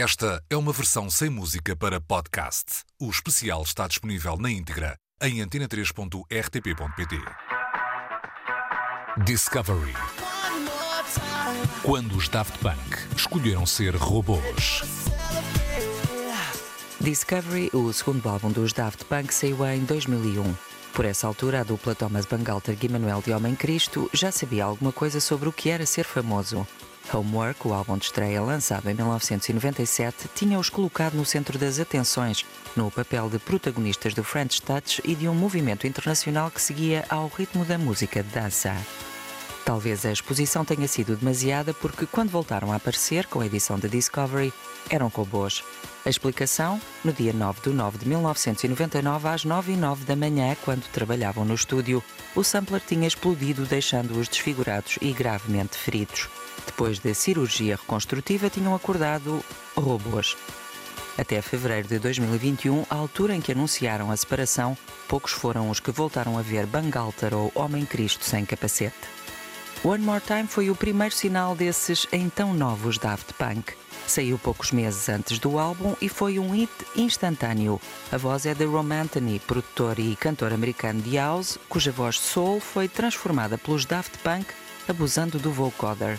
Esta é uma versão sem música para podcast. O especial está disponível na íntegra em antena3.rtp.pt. Discovery. Quando os Daft Punk escolheram ser robôs. Discovery, o segundo álbum dos Daft Punk, saiu em 2001. Por essa altura, a dupla Thomas Bangalter e Manuel de Homem Cristo já sabia alguma coisa sobre o que era ser famoso. Homework, o álbum de estreia lançado em 1997, tinha-os colocado no centro das atenções, no papel de protagonistas do French Touch e de um movimento internacional que seguia ao ritmo da música de dança. Talvez a exposição tenha sido demasiada porque, quando voltaram a aparecer com a edição de Discovery, eram robôs. A explicação? No dia 9 de 9 de 1999, às 9 e 9 da manhã, quando trabalhavam no estúdio, o sampler tinha explodido, deixando-os desfigurados e gravemente feridos. Depois da cirurgia reconstrutiva, tinham acordado robôs. Até fevereiro de 2021, a altura em que anunciaram a separação, poucos foram os que voltaram a ver Bangalter ou Homem Cristo sem capacete. One More Time foi o primeiro sinal desses então novos Daft Punk. Saiu poucos meses antes do álbum e foi um hit instantâneo. A voz é de Rom Anthony, produtor e cantor americano de house, cuja voz soul foi transformada pelos Daft Punk abusando do vocoder.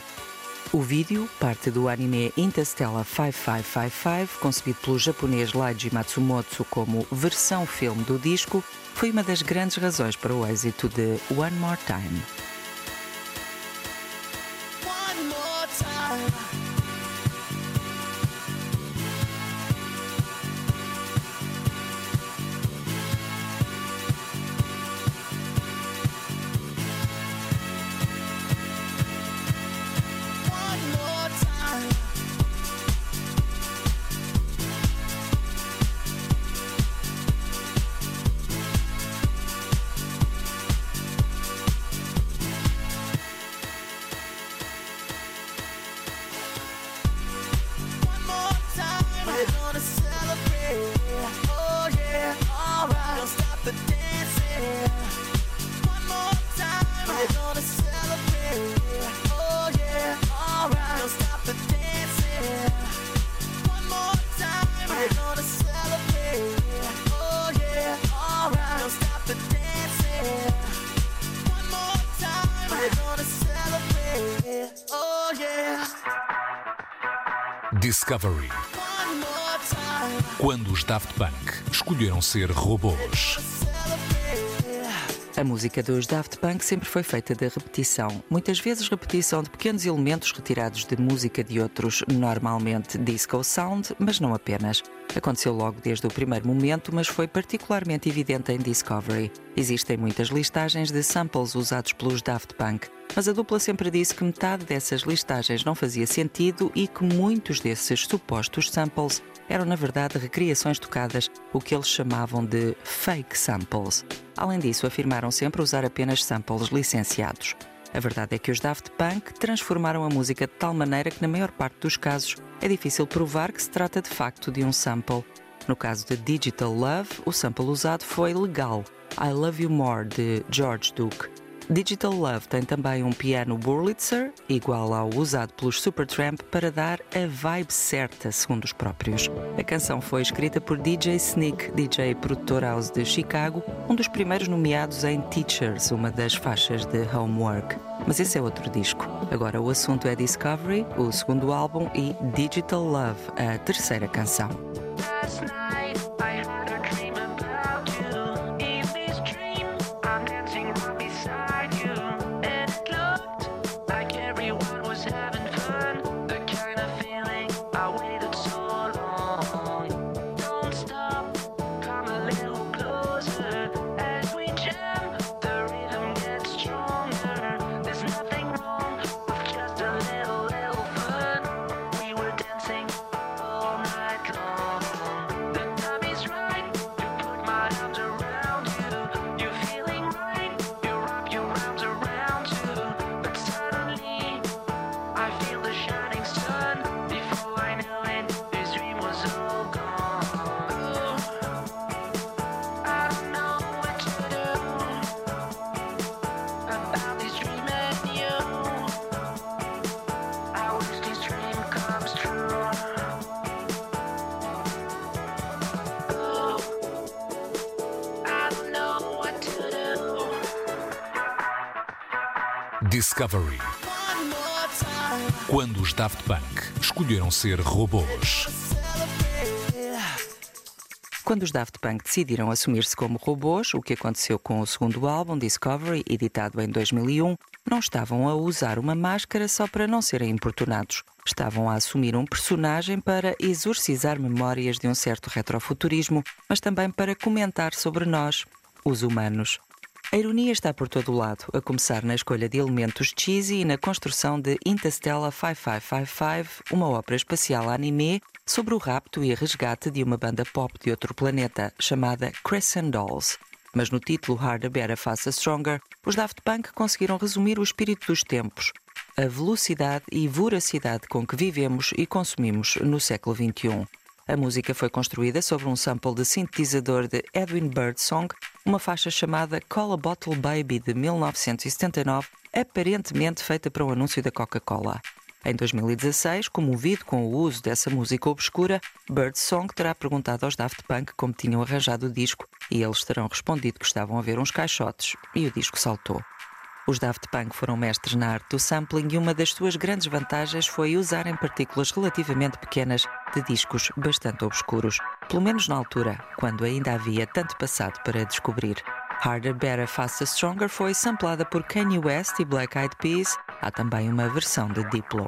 O vídeo, parte do anime Interstellar 5555, concebido pelo japonês Leiji Matsumoto como versão filme do disco, foi uma das grandes razões para o êxito de One More Time. Discovery. Quando os Daft Punk escolheram ser robôs. A música dos Daft Punk sempre foi feita de repetição, muitas vezes repetição de pequenos elementos retirados de música de outros, normalmente disco sound, mas não apenas. Aconteceu logo desde o primeiro momento, mas foi particularmente evidente em Discovery. Existem muitas listagens de samples usados pelos Daft Punk, mas a dupla sempre disse que metade dessas listagens não fazia sentido e que muitos desses supostos samples eram na verdade recriações tocadas, o que eles chamavam de fake samples. Além disso, afirmaram sempre usar apenas samples licenciados. A verdade é que os Daft Punk transformaram a música de tal maneira que, na maior parte dos casos, é difícil provar que se trata de facto de um sample. No caso de Digital Love, o sample usado foi legal, I Love You More de George Duke. Digital Love tem também um piano Wurlitzer, igual ao usado pelos Supertramp, para dar a vibe certa, segundo os próprios. A canção foi escrita por DJ Sneak, DJ produtor house de Chicago, um dos primeiros nomeados em Teachers, uma das faixas de Homework. Mas esse é outro disco. Agora o assunto é Discovery, o segundo álbum, e Digital Love, a terceira canção. Discovery. Quando os Daft Punk escolheram ser robôs. Quando os Daft Punk decidiram assumir-se como robôs, o que aconteceu com o segundo álbum, Discovery, editado em 2001, não estavam a usar uma máscara só para não serem importunados. Estavam a assumir um personagem para exorcizar memórias de um certo retrofuturismo, mas também para comentar sobre nós, os humanos. A ironia está por todo o lado, a começar na escolha de elementos cheesy e na construção de Interstellar 5555, uma ópera espacial anime sobre o rapto e resgate de uma banda pop de outro planeta, chamada Crescent Dolls. Mas no título Harder, Better, Faster, Stronger, os Daft Punk conseguiram resumir o espírito dos tempos, a velocidade e voracidade com que vivemos e consumimos no século XXI. A música foi construída sobre um sample de sintetizador de Edwin Birdsong, uma faixa chamada Call a Bottle Baby de 1979, aparentemente feita para um anúncio da Coca-Cola. Em 2016, comovido com o uso dessa música obscura, Birdsong terá perguntado aos Daft Punk como tinham arranjado o disco e eles terão respondido que estavam a ver uns caixotes e o disco saltou. Os Daft Punk foram mestres na arte do sampling e uma das suas grandes vantagens foi usarem partículas relativamente pequenas de discos bastante obscuros, pelo menos na altura, quando ainda havia tanto passado para descobrir. Harder, Better, Faster, Stronger foi samplada por Kanye West e Black Eyed Peas. Há também uma versão de Diplo.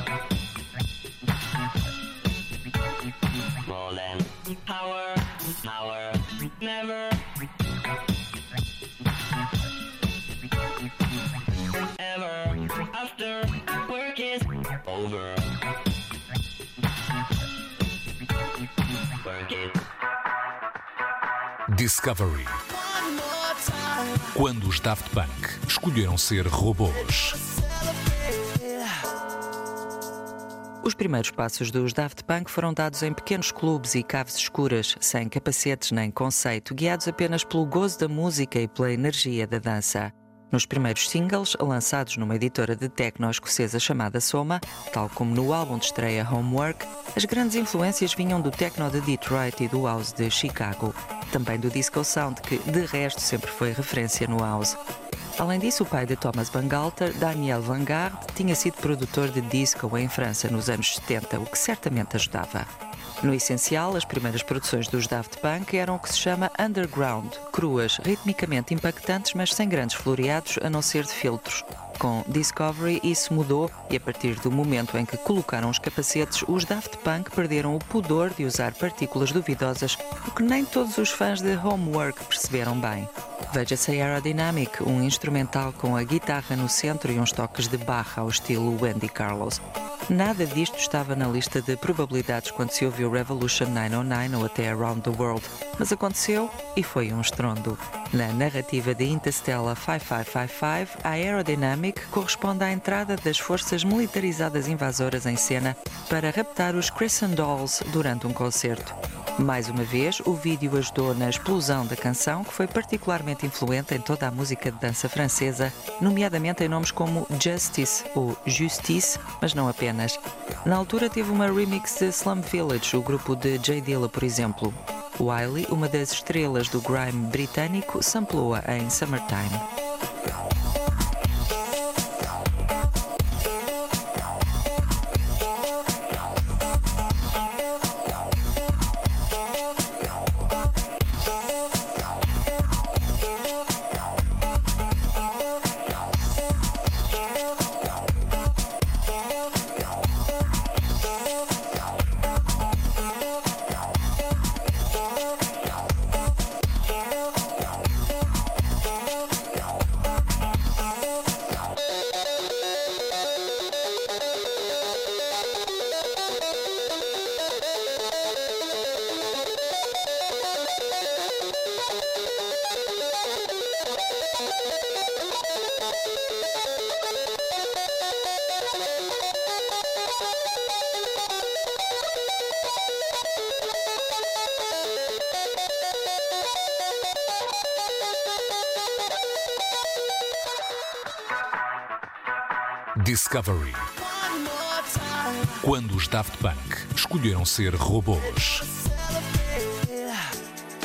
Discovery. Quando os Daft Punk escolheram ser robôs. Os primeiros passos dos Daft Punk foram dados em pequenos clubes e caves escuras, sem capacetes nem conceito, guiados apenas pelo gozo da música e pela energia da dança. Nos primeiros singles, lançados numa editora de techno escocesa chamada Soma, tal como no álbum de estreia Homework, as grandes influências vinham do techno de Detroit e do house de Chicago, também do disco sound, que de resto sempre foi referência no house. Além disso, o pai de Thomas Bangalter, Daniel Vanguard, tinha sido produtor de disco em França nos anos 70, o que certamente ajudava. No essencial, as primeiras produções dos Daft Punk eram o que se chama underground, cruas, ritmicamente impactantes, mas sem grandes floreados, a não ser de filtros. Com Discovery, isso mudou e, a partir do momento em que colocaram os capacetes, os Daft Punk perderam o pudor de usar partículas duvidosas, o que nem todos os fãs de Homework perceberam bem. Veja-se Aerodynamic, um instrumental com a guitarra no centro e uns toques de barra ao estilo Wendy Carlos. Nada disto estava na lista de probabilidades quando se ouviu Revolution 909 ou até Around the World, mas aconteceu e foi um estrondo. Na narrativa de Interstellar 5555, a Aerodynamic corresponde à entrada das forças militarizadas invasoras em cena para raptar os Crescent Dolls durante um concerto. Mais uma vez, o vídeo ajudou na explosão da canção, que foi particularmente influente em toda a música de dança francesa, nomeadamente em nomes como Justice ou Justice, mas não apenas. Na altura teve uma remix de Slum Village, o grupo de Jay Dilla, por exemplo. Wiley, uma das estrelas do grime britânico, samplou-a em Summertime. Discovery. Quando os Daft Punk escolheram ser robôs.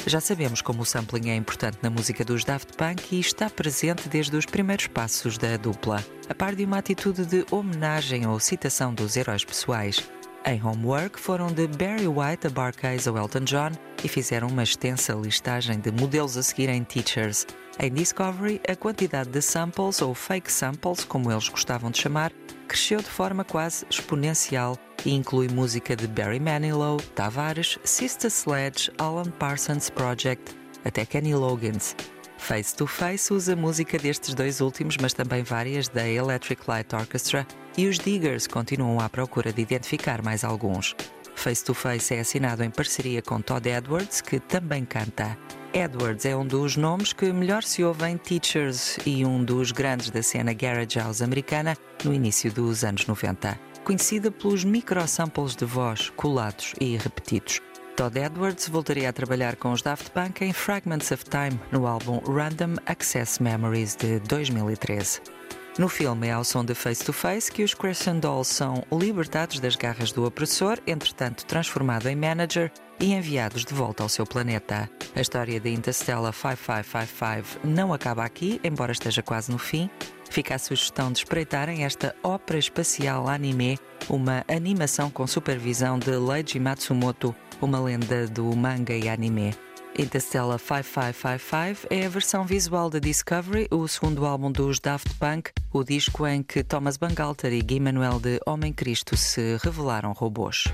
Já sabemos como o sampling é importante na música dos Daft Punk e está presente desde os primeiros passos da dupla, a par de uma atitude de homenagem ou citação dos heróis pessoais. Em Homework foram de Barry White a Barcase ou Elton John e fizeram uma extensa listagem de modelos a seguir em Teachers. Em Discovery, a quantidade de samples ou fake samples, como eles gostavam de chamar, cresceu de forma quase exponencial e inclui música de Barry Manilow, Tavares, Sister Sledge, Alan Parsons Project, até Kenny Loggins. Face to Face usa música destes dois últimos, mas também várias da Electric Light Orchestra, e os Diggers continuam à procura de identificar mais alguns. Face to Face é assinado em parceria com Todd Edwards, que também canta. Edwards é um dos nomes que melhor se ouve em Teachers e um dos grandes da cena garage house americana no início dos anos 90, conhecida pelos microsamples de voz colados e repetidos. Todd Edwards voltaria a trabalhar com os Daft Punk em Fragments of Time no álbum Random Access Memories de 2013. No filme é ao som de Face to Face que os Crescent Dolls são libertados das garras do opressor, entretanto transformado em manager e enviados de volta ao seu planeta. A história de Interstellar 5555 não acaba aqui, embora esteja quase no fim. Fica a sugestão de espreitarem esta ópera espacial anime, uma animação com supervisão de Leiji Matsumoto, uma lenda do manga e anime. Interstellar 5555 é a versão visual da Discovery, o segundo álbum dos Daft Punk, o disco em que Thomas Bangalter e Guy Manuel de Homem Cristo se revelaram robôs.